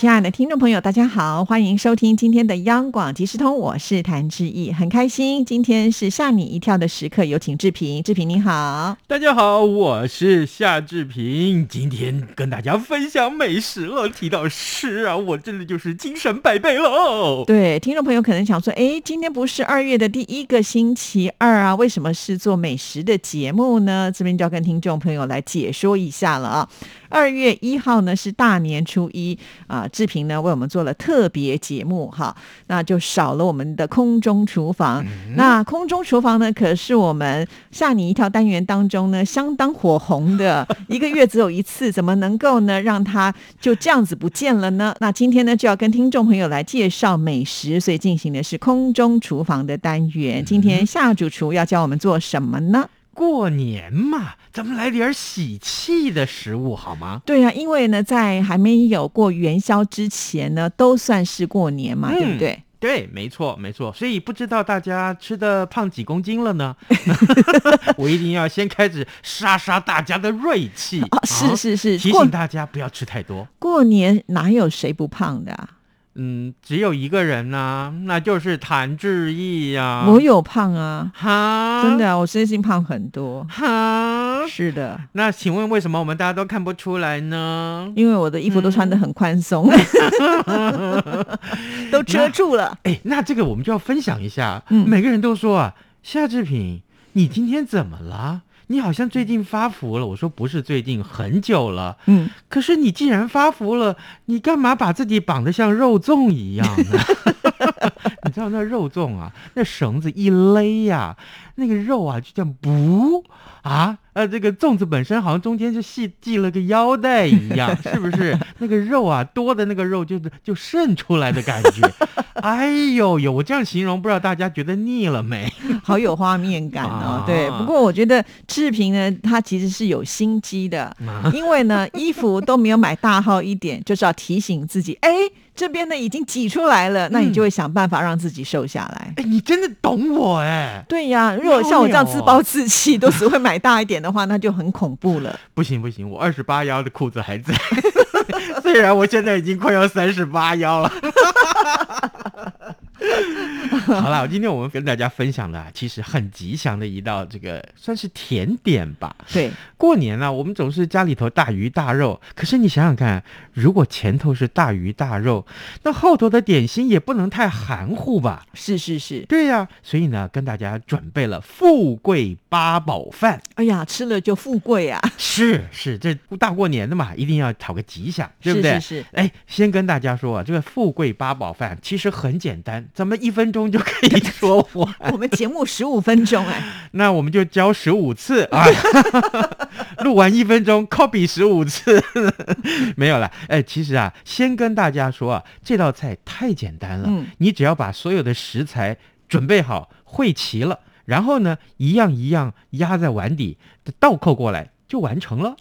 亲爱的听众朋友，大家好，欢迎收听今天的央广即时通，我是谭志毅，很开心，今天是吓你一跳的时刻，有请志平，志平你好，大家好，我是夏志平，今天跟大家分享美食了。提到吃啊，我真的就是精神百倍喽。对，听众朋友可能想说，哎，今天不是二月的第一个星期二啊，为什么是做美食的节目呢？这边就要跟听众朋友来解说一下了啊。二月一号呢是大年初一啊，志平呢为我们做了特别节目哈，那就少了我们的空中厨房。那空中厨房呢，可是我们吓你一跳单元当中呢相当火红的，一个月只有一次，怎么能够呢让它就这样子不见了呢？那今天呢就要跟听众朋友来介绍美食，所以进行的是空中厨房的单元。今天夏主厨要教我们做什么呢？过年嘛，咱们来点喜气的食物好吗？对呀，因为呢，在还没有过元宵之前呢，都算是过年嘛，对不对？对，没错，没错。所以不知道大家吃的胖几公斤了呢？我一定要先开始杀杀大家的锐气。是是是，提醒大家不要吃太多。过年哪有谁不胖的？嗯，只有一个人呐，那就是谭志毅呀。我有胖啊，哈，真的，我身心胖很多，哈，是的。那请问为什么我们大家都看不出来呢？因为我的衣服都穿的很宽松，都遮住了。哎，那这个我们就要分享一下。嗯，每个人都说啊，夏志平，你今天怎么了？你好像最近发福了，我说不是最近，很久了。嗯，可是你既然发福了，你干嘛把自己绑得像肉粽一样呢？你知道那肉粽啊，那绳子一勒呀，那个肉啊就这样不啊。呃，这个粽子本身好像中间就系系了个腰带一样，是不是？那个肉啊，多的那个肉就是就渗出来的感觉。哎呦呦，我这样形容，不知道大家觉得腻了没？好有画面感哦。对，不过我觉得志平呢，他其实是有心机的，因为呢，衣服都没有买大号一点，就是要提醒自己，哎，这边呢已经挤出来了，那你就会想办法让自己瘦下来。哎，你真的懂我哎。对呀，如果像我这样自暴自弃，都只会买大一点。的话，那就很恐怖了。不行不行，我二十八腰的裤子还在，虽然我现在已经快要三十八腰了。好了，今天我们跟大家分享的其实很吉祥的一道，这个算是甜点吧。对，过年呢，我们总是家里头大鱼大肉。可是你想想看，如果前头是大鱼大肉，那后头的点心也不能太含糊吧？是是是，对呀。所以呢，跟大家准备了富贵八宝饭。哎呀，吃了就富贵啊！是是，这大过年的嘛，一定要讨个吉祥，对不对？是是。哎，先跟大家说啊，这个富贵八宝饭其实很简单。咱们一分钟就可以说完。我们节目十五分钟哎，那我们就教十五次啊，录完一分钟，copy 十五次，没有了。哎，其实啊，先跟大家说啊，这道菜太简单了，嗯，你只要把所有的食材准备好，汇齐了，然后呢，一样一样压在碗底，倒扣过来就完成了。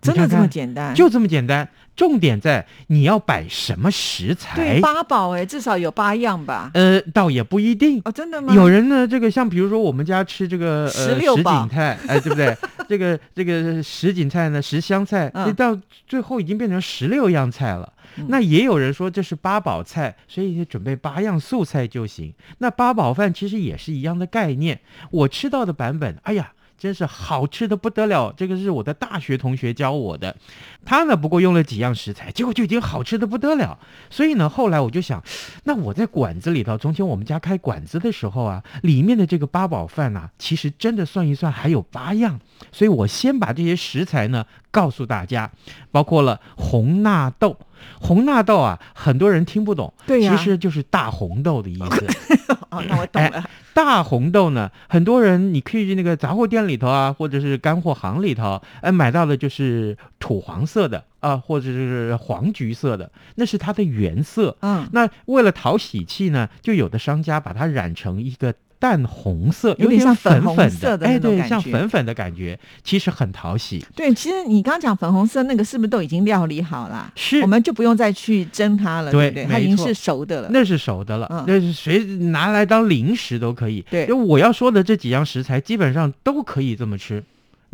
真的这么简单？就这么简单。重点在你要摆什么食材？对，八宝哎，至少有八样吧？呃，倒也不一定哦，真的吗？有人呢，这个像比如说我们家吃这个呃什锦菜，哎，对不对？这个这个什锦菜呢，十香菜，到最后已经变成十六样菜了。那也有人说这是八宝菜，所以准备八样素菜就行。那八宝饭其实也是一样的概念。我吃到的版本，哎呀。真是好吃的不得了，这个是我的大学同学教我的，他呢不过用了几样食材，结果就已经好吃的不得了。所以呢，后来我就想，那我在馆子里头，从前我们家开馆子的时候啊，里面的这个八宝饭呐，其实真的算一算还有八样，所以我先把这些食材呢告诉大家，包括了红纳豆。红纳豆啊，很多人听不懂，对其实就是大红豆的意思。哦，那我懂了。大红豆呢，很多人你可以去那个杂货店里头啊，或者是干货行里头，哎，买到的就是土黄色的啊，或者是黄橘色的，那是它的原色。嗯，那为了讨喜气呢，就有的商家把它染成一个淡红色，有点像粉粉色的，哎，对，像粉粉的感觉，其实很讨喜。对，其实你刚刚讲粉红色那个，是不是都已经料理好了？是，我们就不用再去蒸它了，对不对？它已经是熟的了，那是熟的了，那是谁拿来当零食都可以。对，就我要说的这几样食材，基本上都可以这么吃。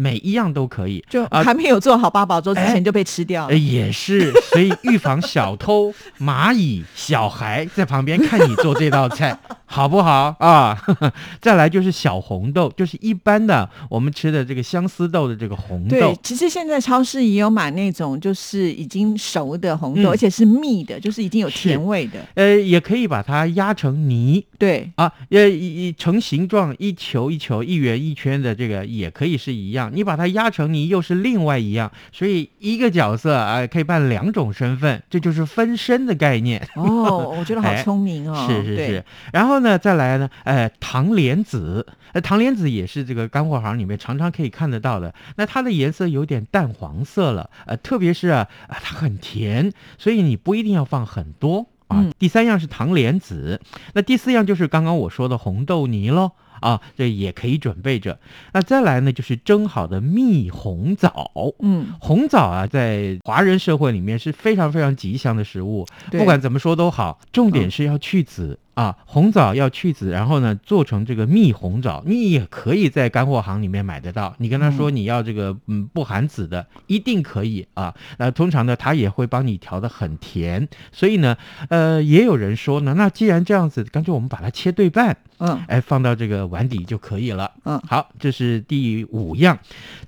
每一样都可以，就还没有做好八宝粥之前就被吃掉了。也是，所以预防小偷、蚂蚁、小孩在旁边看你做这道菜，好不好啊？再来就是小红豆，就是一般的我们吃的这个相思豆的这个红豆。对，其实现在超市也有买那种就是已经熟的红豆，而且是蜜的，就是已经有甜味的。呃，也可以把它压成泥。对啊，呃，一成形状，一球一球、一圆一圈的这个也可以是一样。你把它压成泥，又是另外一样。所以一个角色啊，可以扮两种身份，这就是分身的概念。哦，我觉得好聪明哦。是是是。然后呢，再来呢，呃，糖莲子，呃，糖莲子也是这个干货行里面常常可以看得到的。那它的颜色有点淡黄色了，呃，特别是啊，它很甜，所以你不一定要放很多。啊，第三样是糖莲子，那第四样就是刚刚我说的红豆泥喽。啊，这也可以准备着。那再来呢，就是蒸好的蜜红枣。嗯，红枣啊，在华人社会里面是非常非常吉祥的食物。不管怎么说都好，重点是要去籽。啊，红枣要去籽，然后呢做成这个蜜红枣，你也可以在干货行里面买得到。你跟他说你要这个嗯不含籽的，一定可以啊。那通常呢，他也会帮你调的很甜。所以呢，呃，也有人说呢，那既然这样子，干脆我们把它切对半，嗯，哎，放到这个碗底就可以了。嗯，好，这是第五样。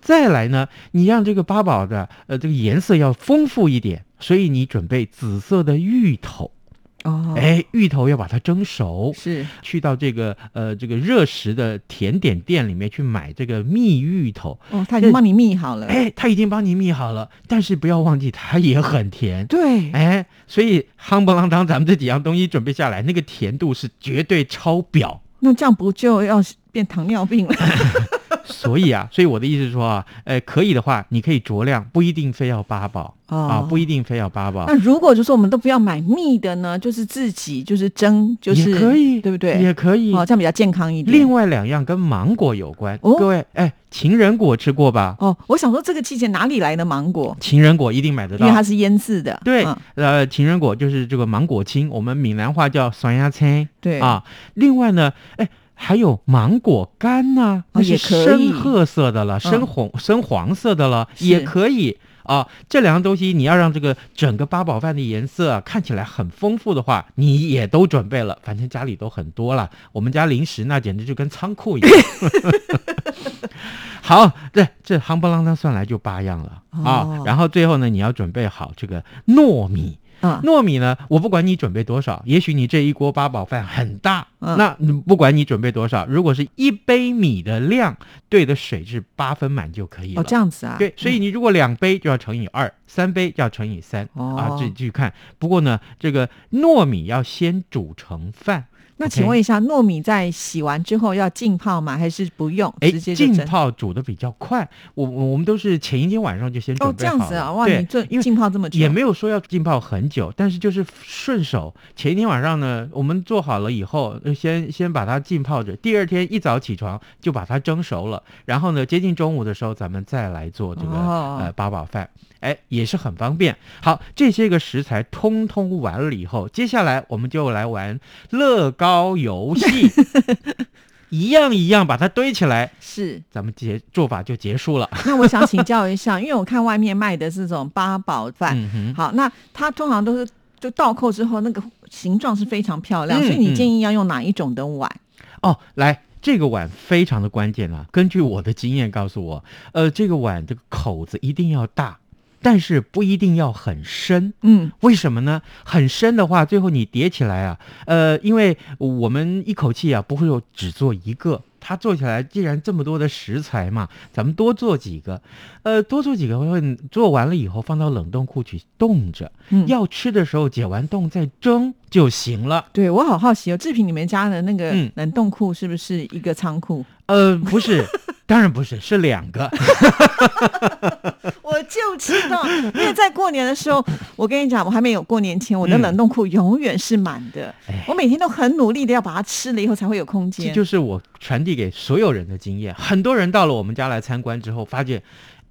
再来呢，你让这个八宝的呃这个颜色要丰富一点，所以你准备紫色的芋头。哦，哎，芋头要把它蒸熟，是去到这个呃这个热食的甜点店里面去买这个蜜芋头。哦，他已经帮你蜜好了。哎，他已经帮你蜜好了，但是不要忘记它也很甜。对，哎，所以夯不啷当，咱们这几样东西准备下来，那个甜度是绝对超标。那这样不就要变糖尿病了？所以啊，所以我的意思是说啊，呃，可以的话，你可以酌量，不一定非要八宝啊，不一定非要八宝。那如果就说我们都不要买蜜的呢，就是自己就是蒸，就是可以，对不对？也可以，哦，这样比较健康一点。另外两样跟芒果有关，各位，哎，情人果吃过吧？哦，我想说这个季节哪里来的芒果？情人果一定买得到，因为它是腌制的。对，呃，情人果就是这个芒果青，我们闽南话叫酸芽青。对啊，另外呢，哎。还有芒果干呢，那是深褐色的了，深红、深黄色的了，也可以啊。这两样东西，你要让这个整个八宝饭的颜色看起来很丰富的话，你也都准备了。反正家里都很多了，我们家零食那简直就跟仓库一样。好，这这夯不啷当算来就八样了啊。然后最后呢，你要准备好这个糯米。糯米呢？我不管你准备多少，也许你这一锅八宝饭很大，那不管你准备多少，如果是一杯米的量，兑的水是八分满就可以了。哦，这样子啊？对，所以你如果两杯就要乘以二，三杯就要乘以三啊，自己去看。不过呢，这个糯米要先煮成饭。那请问一下，糯米在洗完之后要浸泡吗？还是不用？哎，浸泡煮的比较快。我我们都是前一天晚上就先准备好。哦，这样子啊，哇，你这浸泡这么久，也没有说要浸泡很久，但是就是顺手。前一天晚上呢，我们做好了以后，先先把它浸泡着。第二天一早起床就把它蒸熟了，然后呢，接近中午的时候，咱们再来做这个呃八宝饭。哎，也是很方便。好，这些个食材通通完了以后，接下来我们就来玩乐高游戏，一样一样把它堆起来，是，咱们结做法就结束了。那我想请教一下，因为我看外面卖的这种八宝饭，好，那它通常都是就倒扣之后那个形状是非常漂亮，所以你建议要用哪一种的碗？哦，来。这个碗非常的关键啊！根据我的经验告诉我，呃，这个碗这个口子一定要大。但是不一定要很深，嗯，为什么呢？很深的话，最后你叠起来啊，呃，因为我们一口气啊不会有只做一个，它做起来既然这么多的食材嘛，咱们多做几个，呃，多做几个，会做完了以后放到冷冻库去冻着，要吃的时候解完冻再蒸就行了。对我好好奇哦，制品里面加的那个冷冻库是不是一个仓库？呃，不是。当然不是，是两个。我就知道，因为在过年的时候，我跟你讲，我还没有过年前，我的冷冻库永远是满的。我每天都很努力的要把它吃了以后才会有空间。这就是我传递给所有人的经验。很多人到了我们家来参观之后，发现，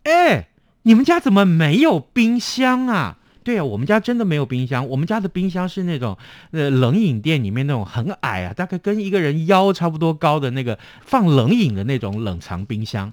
哎，你们家怎么没有冰箱啊？对啊，我们家真的没有冰箱。我们家的冰箱是那种呃冷饮店里面那种很矮啊，大概跟一个人腰差不多高的那个放冷饮的那种冷藏冰箱。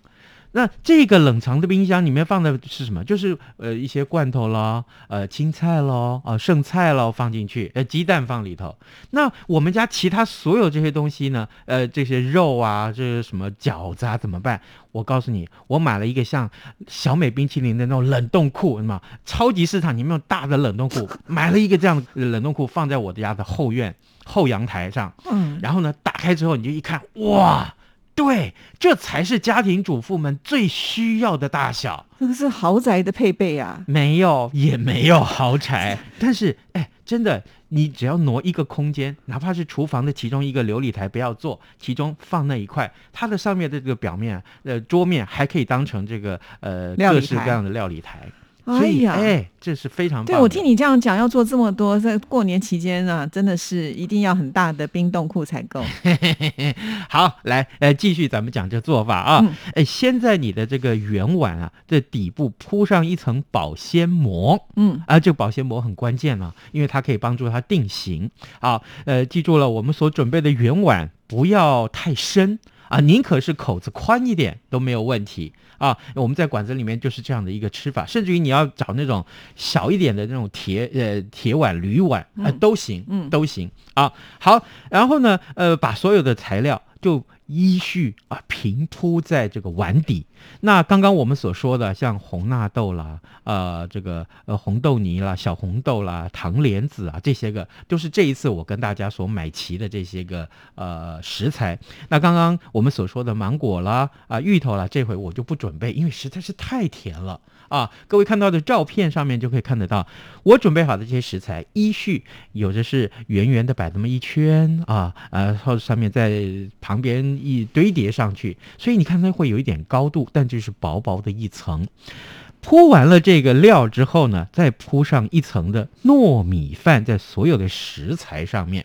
那这个冷藏的冰箱里面放的是什么？就是呃一些罐头咯，呃青菜咯，啊剩菜咯放进去，呃鸡蛋放里头。那我们家其他所有这些东西呢？呃这些肉啊，这是什么饺子啊？怎么办？我告诉你，我买了一个像小美冰淇淋的那种冷冻库，什么超级市场里面有大的冷冻库，买了一个这样冷冻库放在我的家的后院后阳台上。嗯，然后呢，打开之后你就一看，哇！对，这才是家庭主妇们最需要的大小。这个是豪宅的配备啊？没有，也没有豪宅。但是，哎，真的，你只要挪一个空间，哪怕是厨房的其中一个琉璃台，不要做，其中放那一块，它的上面的这个表面，呃，桌面还可以当成这个呃各式各样的料理台。所以，哎，这是非常对我听你这样讲，要做这么多，在过年期间呢，真的是一定要很大的冰冻库才够。好，来，呃继续咱们讲这做法啊。哎，先在你的这个圆碗啊这底部铺上一层保鲜膜。嗯，啊，这个保鲜膜很关键啊，因为它可以帮助它定型。好，呃，记住了，我们所准备的圆碗不要太深啊，宁可是口子宽一点都没有问题。啊，我们在馆子里面就是这样的一个吃法，甚至于你要找那种小一点的那种铁呃铁碗、铝碗啊都行，嗯，都行啊。好，然后呢，呃，把所有的材料就。依序啊平铺在这个碗底。那刚刚我们所说的，像红纳豆啦，呃，这个呃红豆泥啦、小红豆啦、糖莲子啊，这些个都是这一次我跟大家所买齐的这些个呃食材。那刚刚我们所说的芒果啦、啊芋头啦，这回我就不准备，因为实在是太甜了。啊，各位看到的照片上面就可以看得到，我准备好的这些食材依序有的是圆圆的摆那么一圈啊，呃，或者上面在旁边一堆叠上去，所以你看它会有一点高度，但就是薄薄的一层。铺完了这个料之后呢，再铺上一层的糯米饭在所有的食材上面，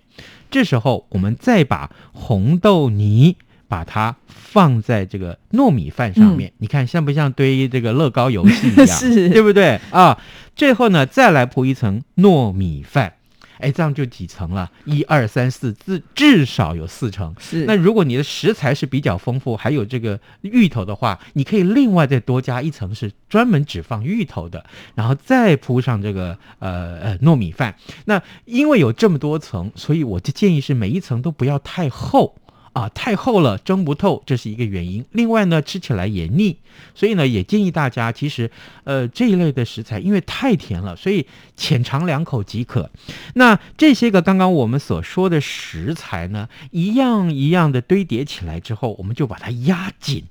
这时候我们再把红豆泥。把它放在这个糯米饭上面，你看像不像堆这个乐高游戏一样？是，对不对啊？最后呢，再来铺一层糯米饭，哎，这样就几层了？一二三四，至至少有四层。是。那如果你的食材是比较丰富，还有这个芋头的话，你可以另外再多加一层，是专门只放芋头的，然后再铺上这个呃呃糯米饭。那因为有这么多层，所以我就建议是每一层都不要太厚。啊，太厚了，蒸不透，这是一个原因。另外呢，吃起来也腻，所以呢，也建议大家，其实，呃，这一类的食材，因为太甜了，所以浅尝两口即可。那这些个刚刚我们所说的食材呢，一样一样的堆叠起来之后，我们就把它压紧。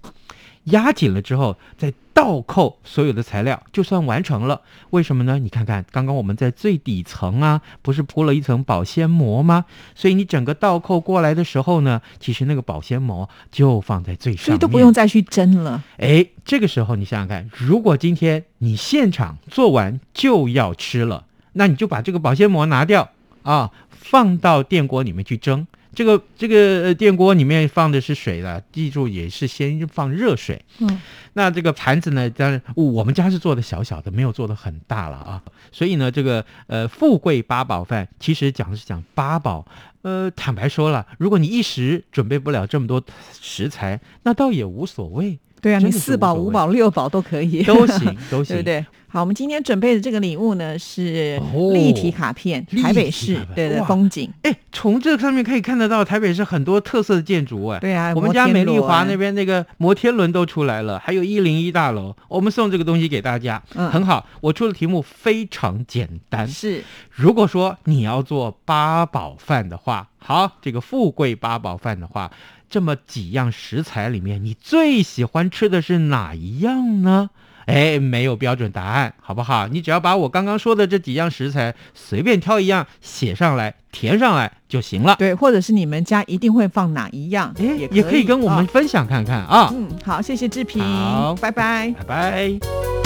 压紧了之后，再倒扣所有的材料，就算完成了。为什么呢？你看看，刚刚我们在最底层啊，不是铺了一层保鲜膜吗？所以你整个倒扣过来的时候呢，其实那个保鲜膜就放在最上面，所以都不用再去蒸了。哎，这个时候你想想看，如果今天你现场做完就要吃了，那你就把这个保鲜膜拿掉啊，放到电锅里面去蒸。这个这个电锅里面放的是水了，记住也是先放热水。嗯，那这个盘子呢，当然我们家是做的小小的，没有做的很大了啊。所以呢，这个呃富贵八宝饭其实讲的是讲八宝。呃，坦白说了，如果你一时准备不了这么多食材，那倒也无所谓。对啊，你四宝、五宝、六宝都可以，都行，都 行，对不对？好，我们今天准备的这个礼物呢是立体卡片，台北市对的风景。哎，从这上面可以看得到台北市很多特色的建筑哎。对啊，我们家美丽华那边那个摩天轮都出来了，还有一零一大楼。我们送这个东西给大家，嗯，很好。我出的题目非常简单，是如果说你要做八宝饭的话，好，这个富贵八宝饭的话。这么几样食材里面，你最喜欢吃的是哪一样呢？哎，没有标准答案，好不好？你只要把我刚刚说的这几样食材随便挑一样写上来，填上来就行了。对，或者是你们家一定会放哪一样，也也可以跟我们分享看看啊。嗯，好，谢谢志平，好，拜拜，拜拜。